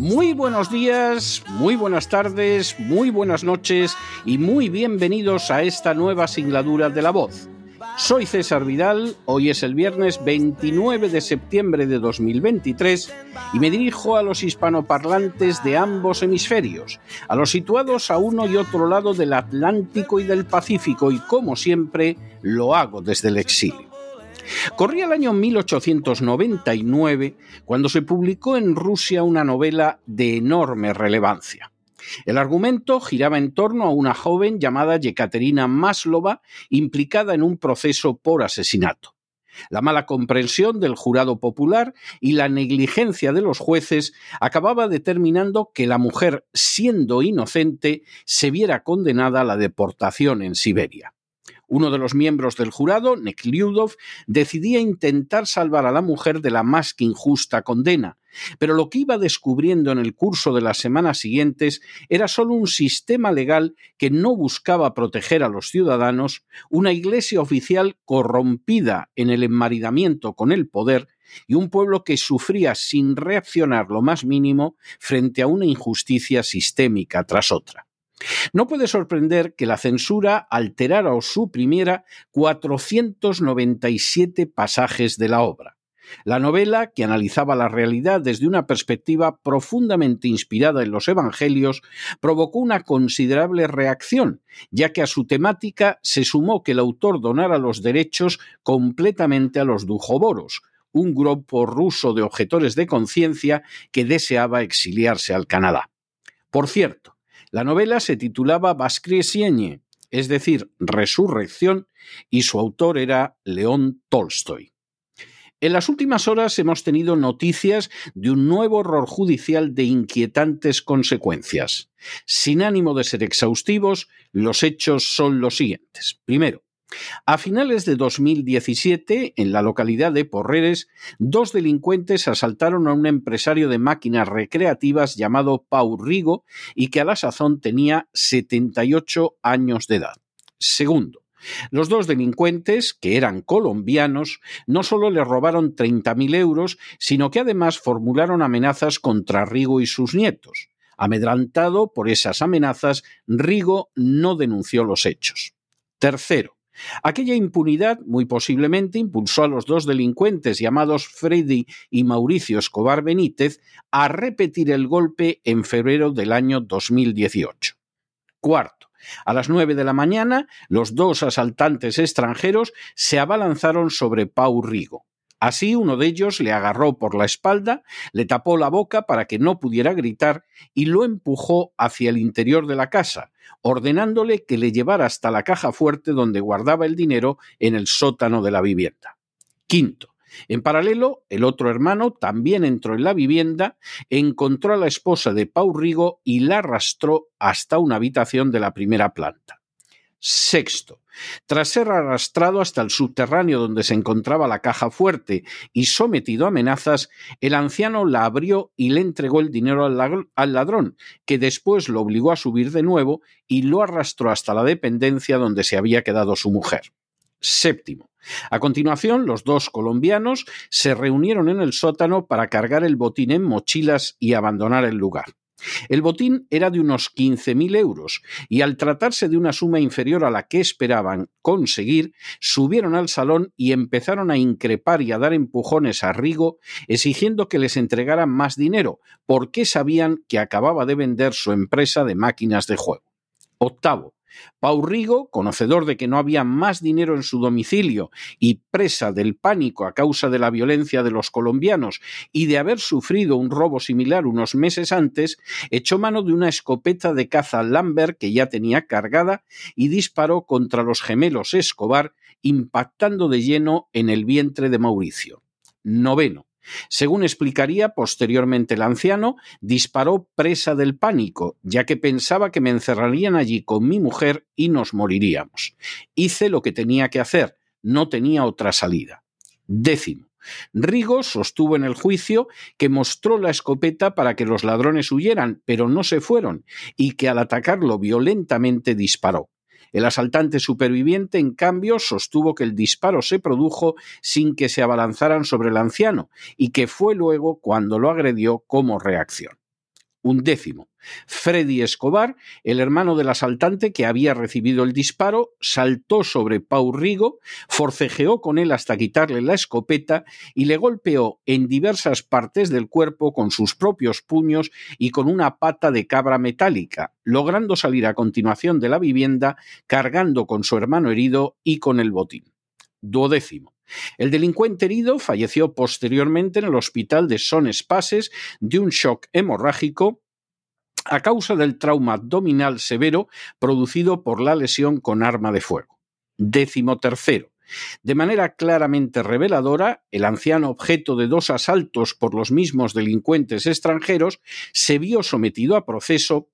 Muy buenos días, muy buenas tardes, muy buenas noches y muy bienvenidos a esta nueva singladura de La Voz. Soy César Vidal, hoy es el viernes 29 de septiembre de 2023 y me dirijo a los hispanoparlantes de ambos hemisferios, a los situados a uno y otro lado del Atlántico y del Pacífico y como siempre lo hago desde el exilio. Corría el año 1899 cuando se publicó en Rusia una novela de enorme relevancia. El argumento giraba en torno a una joven llamada Yekaterina Maslova implicada en un proceso por asesinato. La mala comprensión del jurado popular y la negligencia de los jueces acababa determinando que la mujer, siendo inocente, se viera condenada a la deportación en Siberia. Uno de los miembros del jurado, Nekliudov, decidía intentar salvar a la mujer de la más que injusta condena, pero lo que iba descubriendo en el curso de las semanas siguientes era solo un sistema legal que no buscaba proteger a los ciudadanos, una iglesia oficial corrompida en el enmaridamiento con el poder y un pueblo que sufría sin reaccionar lo más mínimo frente a una injusticia sistémica tras otra. No puede sorprender que la censura alterara o suprimiera 497 pasajes de la obra. La novela, que analizaba la realidad desde una perspectiva profundamente inspirada en los Evangelios, provocó una considerable reacción, ya que a su temática se sumó que el autor donara los derechos completamente a los dujoboros, un grupo ruso de objetores de conciencia que deseaba exiliarse al Canadá. Por cierto, la novela se titulaba Vaskriesienie, es decir, Resurrección, y su autor era León Tolstoy. En las últimas horas hemos tenido noticias de un nuevo horror judicial de inquietantes consecuencias. Sin ánimo de ser exhaustivos, los hechos son los siguientes. Primero, a finales de 2017, en la localidad de Porreres, dos delincuentes asaltaron a un empresario de máquinas recreativas llamado Pau Rigo y que a la sazón tenía 78 años de edad. Segundo, los dos delincuentes, que eran colombianos, no solo le robaron 30.000 euros, sino que además formularon amenazas contra Rigo y sus nietos. Amedrantado por esas amenazas, Rigo no denunció los hechos. Tercero, Aquella impunidad muy posiblemente impulsó a los dos delincuentes llamados Freddy y Mauricio Escobar Benítez a repetir el golpe en febrero del año 2018. Cuarto, a las nueve de la mañana, los dos asaltantes extranjeros se abalanzaron sobre Pau Rigo. Así uno de ellos le agarró por la espalda, le tapó la boca para que no pudiera gritar y lo empujó hacia el interior de la casa, ordenándole que le llevara hasta la caja fuerte donde guardaba el dinero en el sótano de la vivienda. Quinto, en paralelo, el otro hermano también entró en la vivienda, encontró a la esposa de Pau Rigo y la arrastró hasta una habitación de la primera planta. Sexto, tras ser arrastrado hasta el subterráneo donde se encontraba la caja fuerte y sometido a amenazas, el anciano la abrió y le entregó el dinero al ladrón, que después lo obligó a subir de nuevo y lo arrastró hasta la dependencia donde se había quedado su mujer. Séptimo. A continuación, los dos colombianos se reunieron en el sótano para cargar el botín en mochilas y abandonar el lugar. El botín era de unos 15.000 euros y al tratarse de una suma inferior a la que esperaban conseguir, subieron al salón y empezaron a increpar y a dar empujones a Rigo, exigiendo que les entregaran más dinero, porque sabían que acababa de vender su empresa de máquinas de juego. Octavo. Pau Rigo, conocedor de que no había más dinero en su domicilio y presa del pánico a causa de la violencia de los colombianos y de haber sufrido un robo similar unos meses antes, echó mano de una escopeta de caza Lambert que ya tenía cargada y disparó contra los gemelos Escobar, impactando de lleno en el vientre de Mauricio. Noveno. Según explicaría posteriormente el anciano, disparó presa del pánico, ya que pensaba que me encerrarían allí con mi mujer y nos moriríamos. Hice lo que tenía que hacer, no tenía otra salida. Décimo. Rigo sostuvo en el juicio que mostró la escopeta para que los ladrones huyeran, pero no se fueron, y que al atacarlo violentamente disparó. El asaltante superviviente, en cambio, sostuvo que el disparo se produjo sin que se abalanzaran sobre el anciano y que fue luego cuando lo agredió como reacción. Un décimo. Freddy Escobar, el hermano del asaltante que había recibido el disparo, saltó sobre Pau Rigo, forcejeó con él hasta quitarle la escopeta y le golpeó en diversas partes del cuerpo con sus propios puños y con una pata de cabra metálica, logrando salir a continuación de la vivienda cargando con su hermano herido y con el botín. Duodécimo. El delincuente herido falleció posteriormente en el hospital de Son Espases de un shock hemorrágico a causa del trauma abdominal severo producido por la lesión con arma de fuego. Décimo tercero. De manera claramente reveladora, el anciano objeto de dos asaltos por los mismos delincuentes extranjeros se vio sometido a proceso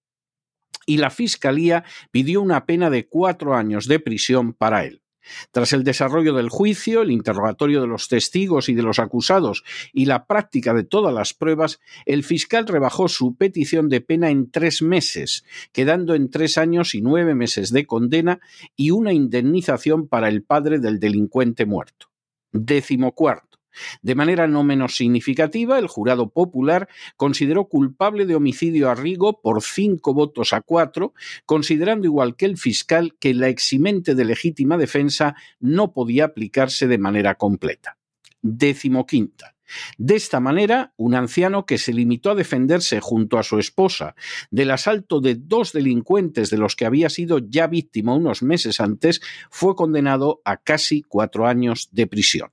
y la Fiscalía pidió una pena de cuatro años de prisión para él. Tras el desarrollo del juicio, el interrogatorio de los testigos y de los acusados y la práctica de todas las pruebas, el fiscal rebajó su petición de pena en tres meses, quedando en tres años y nueve meses de condena y una indemnización para el padre del delincuente muerto. Décimo cuarto. De manera no menos significativa, el jurado popular consideró culpable de homicidio a Rigo por cinco votos a cuatro, considerando igual que el fiscal que la eximente de legítima defensa no podía aplicarse de manera completa. Décimo quinta. De esta manera, un anciano que se limitó a defenderse junto a su esposa del asalto de dos delincuentes de los que había sido ya víctima unos meses antes, fue condenado a casi cuatro años de prisión.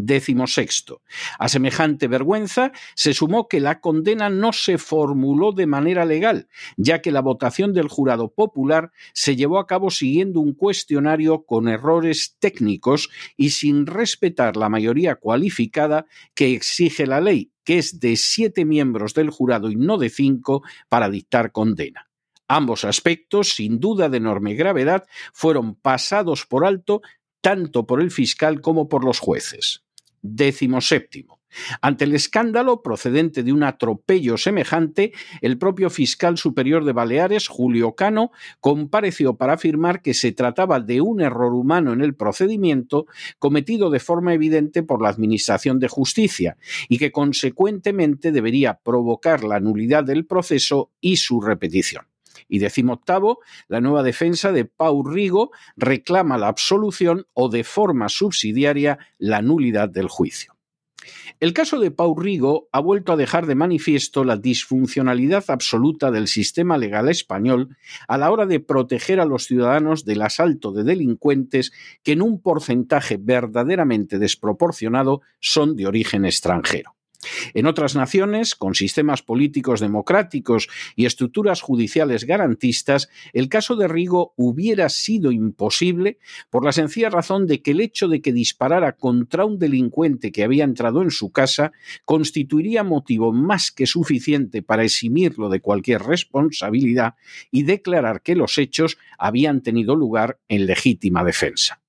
Décimo sexto. A semejante vergüenza se sumó que la condena no se formuló de manera legal, ya que la votación del jurado popular se llevó a cabo siguiendo un cuestionario con errores técnicos y sin respetar la mayoría cualificada que exige la ley, que es de siete miembros del jurado y no de cinco para dictar condena. Ambos aspectos, sin duda de enorme gravedad, fueron pasados por alto tanto por el fiscal como por los jueces. Décimo. Ante el escándalo procedente de un atropello semejante, el propio fiscal superior de Baleares, Julio Cano, compareció para afirmar que se trataba de un error humano en el procedimiento cometido de forma evidente por la Administración de Justicia y que consecuentemente debería provocar la nulidad del proceso y su repetición. Y octavo, la nueva defensa de Pau Rigo reclama la absolución o de forma subsidiaria la nulidad del juicio. El caso de Pau Rigo ha vuelto a dejar de manifiesto la disfuncionalidad absoluta del sistema legal español a la hora de proteger a los ciudadanos del asalto de delincuentes que en un porcentaje verdaderamente desproporcionado son de origen extranjero. En otras naciones, con sistemas políticos democráticos y estructuras judiciales garantistas, el caso de Rigo hubiera sido imposible por la sencilla razón de que el hecho de que disparara contra un delincuente que había entrado en su casa constituiría motivo más que suficiente para eximirlo de cualquier responsabilidad y declarar que los hechos habían tenido lugar en legítima defensa.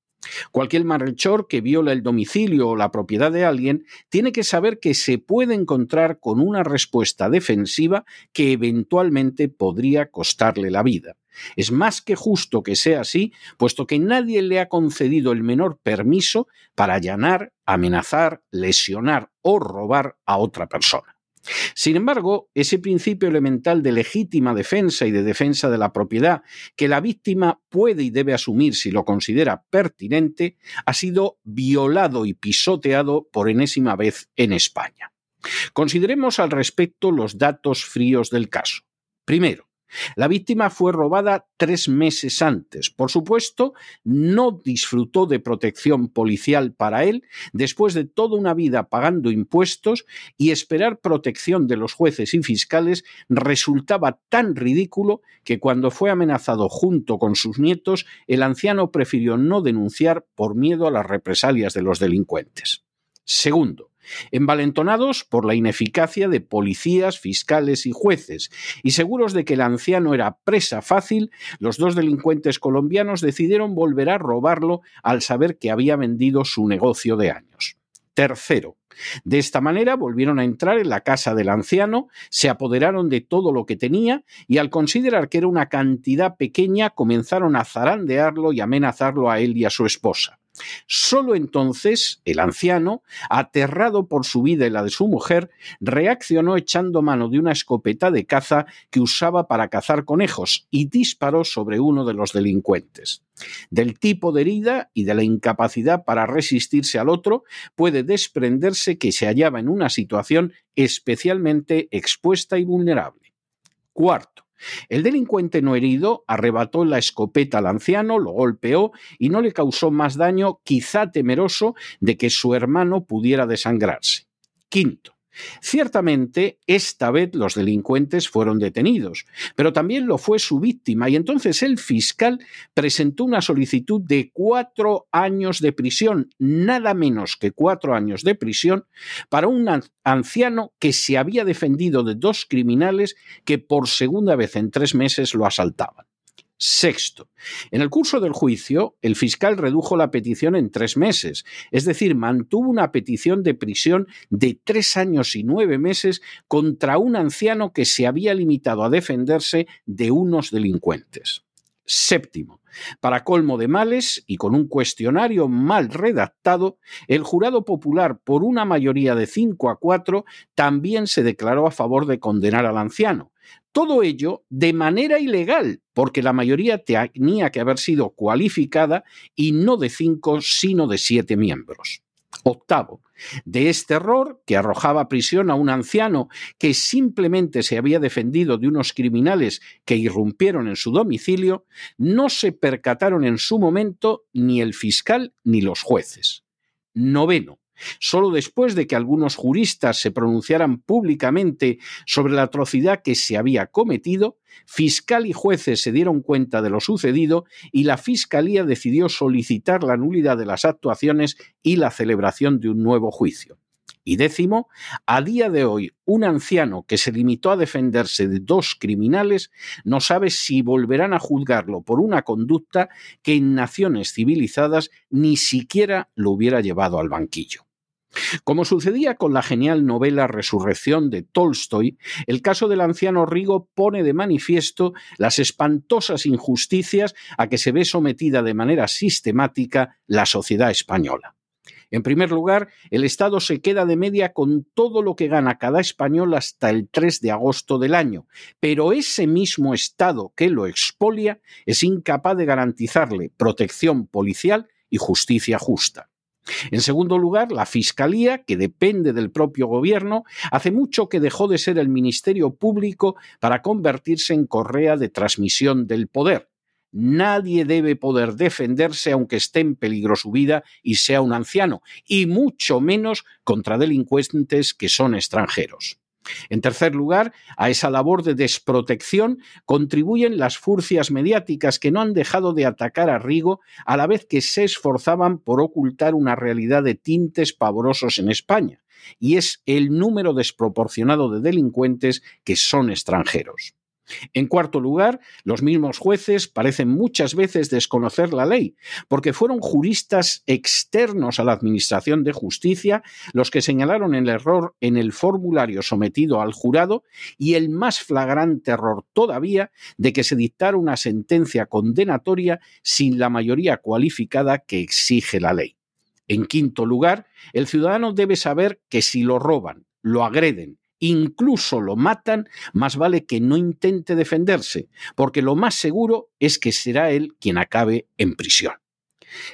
Cualquier malhechor que viola el domicilio o la propiedad de alguien tiene que saber que se puede encontrar con una respuesta defensiva que eventualmente podría costarle la vida. Es más que justo que sea así, puesto que nadie le ha concedido el menor permiso para allanar, amenazar, lesionar o robar a otra persona. Sin embargo, ese principio elemental de legítima defensa y de defensa de la propiedad que la víctima puede y debe asumir si lo considera pertinente, ha sido violado y pisoteado por enésima vez en España. Consideremos al respecto los datos fríos del caso. Primero, La víctima fue robada tres meses antes. Por supuesto, no disfrutó de protección policial para él después de toda una vida pagando impuestos y esperar protección de los jueces y fiscales resultaba tan ridículo que cuando fue amenazado junto con sus nietos, el anciano prefirió no denunciar por miedo a las represalias de los delincuentes. Segundo, envalentonados por la ineficacia de policías, fiscales y jueces, y seguros de que el anciano era presa fácil, los dos delincuentes colombianos decidieron volver a robarlo al saber que había vendido su negocio de años. Tercero, de esta manera volvieron a entrar en la casa del anciano, se apoderaron de todo lo que tenía y al considerar que era una cantidad pequeña comenzaron a zarandearlo y amenazarlo a él y a su esposa. Solo entonces el anciano, aterrado por su vida y la de su mujer, reaccionó echando mano de una escopeta de caza que usaba para cazar conejos y disparó sobre uno de los delincuentes. Del tipo de herida y de la incapacidad para resistirse al otro puede desprenderse que se hallaba en una situación especialmente expuesta y vulnerable. Cuarto, el delincuente no herido arrebató la escopeta al anciano, lo golpeó y no le causó más daño, quizá temeroso de que su hermano pudiera desangrarse. Quinto, Ciertamente, esta vez los delincuentes fueron detenidos, pero también lo fue su víctima y entonces el fiscal presentó una solicitud de cuatro años de prisión, nada menos que cuatro años de prisión, para un anciano que se había defendido de dos criminales que por segunda vez en tres meses lo asaltaban. Sexto, en el curso del juicio, el fiscal redujo la petición en tres meses, es decir, mantuvo una petición de prisión de tres años y nueve meses contra un anciano que se había limitado a defenderse de unos delincuentes. Séptimo, para colmo de males y con un cuestionario mal redactado, el jurado popular, por una mayoría de cinco a cuatro, también se declaró a favor de condenar al anciano, todo ello de manera ilegal, porque la mayoría tenía que haber sido cualificada y no de cinco, sino de siete miembros. Octavo, de este error que arrojaba prisión a un anciano que simplemente se había defendido de unos criminales que irrumpieron en su domicilio, no se percataron en su momento ni el fiscal ni los jueces. Noveno, Solo después de que algunos juristas se pronunciaran públicamente sobre la atrocidad que se había cometido, fiscal y jueces se dieron cuenta de lo sucedido y la Fiscalía decidió solicitar la nulidad de las actuaciones y la celebración de un nuevo juicio. Y décimo, a día de hoy, un anciano que se limitó a defenderse de dos criminales no sabe si volverán a juzgarlo por una conducta que en naciones civilizadas ni siquiera lo hubiera llevado al banquillo. Como sucedía con la genial novela Resurrección de Tolstoy, el caso del anciano Rigo pone de manifiesto las espantosas injusticias a que se ve sometida de manera sistemática la sociedad española. En primer lugar, el Estado se queda de media con todo lo que gana cada español hasta el 3 de agosto del año, pero ese mismo Estado que lo expolia es incapaz de garantizarle protección policial y justicia justa. En segundo lugar, la Fiscalía, que depende del propio Gobierno, hace mucho que dejó de ser el Ministerio Público para convertirse en correa de transmisión del poder. Nadie debe poder defenderse aunque esté en peligro su vida y sea un anciano, y mucho menos contra delincuentes que son extranjeros. En tercer lugar, a esa labor de desprotección contribuyen las furcias mediáticas que no han dejado de atacar a Rigo a la vez que se esforzaban por ocultar una realidad de tintes pavorosos en España, y es el número desproporcionado de delincuentes que son extranjeros. En cuarto lugar, los mismos jueces parecen muchas veces desconocer la ley, porque fueron juristas externos a la Administración de Justicia los que señalaron el error en el formulario sometido al jurado y el más flagrante error todavía de que se dictara una sentencia condenatoria sin la mayoría cualificada que exige la ley. En quinto lugar, el ciudadano debe saber que si lo roban, lo agreden incluso lo matan, más vale que no intente defenderse, porque lo más seguro es que será él quien acabe en prisión.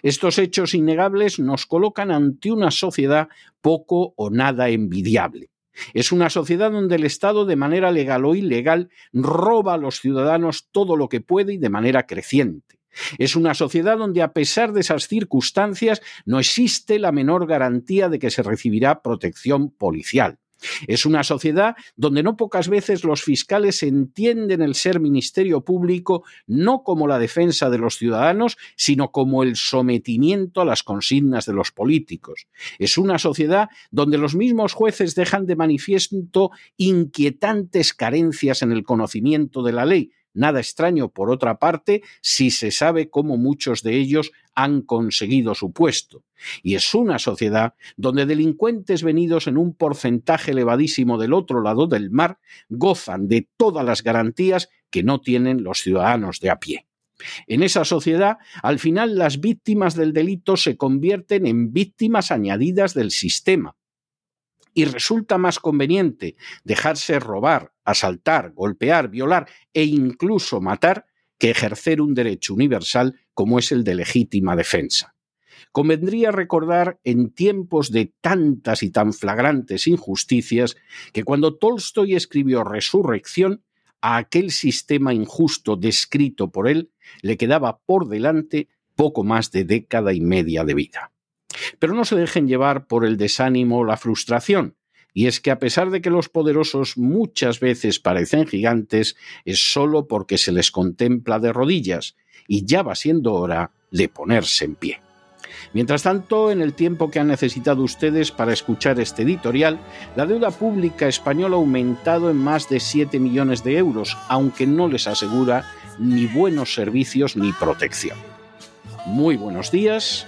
Estos hechos innegables nos colocan ante una sociedad poco o nada envidiable. Es una sociedad donde el Estado, de manera legal o ilegal, roba a los ciudadanos todo lo que puede y de manera creciente. Es una sociedad donde, a pesar de esas circunstancias, no existe la menor garantía de que se recibirá protección policial. Es una sociedad donde no pocas veces los fiscales entienden el ser ministerio público no como la defensa de los ciudadanos, sino como el sometimiento a las consignas de los políticos. Es una sociedad donde los mismos jueces dejan de manifiesto inquietantes carencias en el conocimiento de la ley, Nada extraño, por otra parte, si se sabe cómo muchos de ellos han conseguido su puesto. Y es una sociedad donde delincuentes venidos en un porcentaje elevadísimo del otro lado del mar gozan de todas las garantías que no tienen los ciudadanos de a pie. En esa sociedad, al final las víctimas del delito se convierten en víctimas añadidas del sistema, y resulta más conveniente dejarse robar, asaltar, golpear, violar e incluso matar que ejercer un derecho universal como es el de legítima defensa. Convendría recordar en tiempos de tantas y tan flagrantes injusticias que cuando Tolstoy escribió Resurrección, a aquel sistema injusto descrito por él le quedaba por delante poco más de década y media de vida. Pero no se dejen llevar por el desánimo o la frustración, y es que a pesar de que los poderosos muchas veces parecen gigantes, es solo porque se les contempla de rodillas, y ya va siendo hora de ponerse en pie. Mientras tanto, en el tiempo que han necesitado ustedes para escuchar este editorial, la deuda pública española ha aumentado en más de 7 millones de euros, aunque no les asegura ni buenos servicios ni protección. Muy buenos días,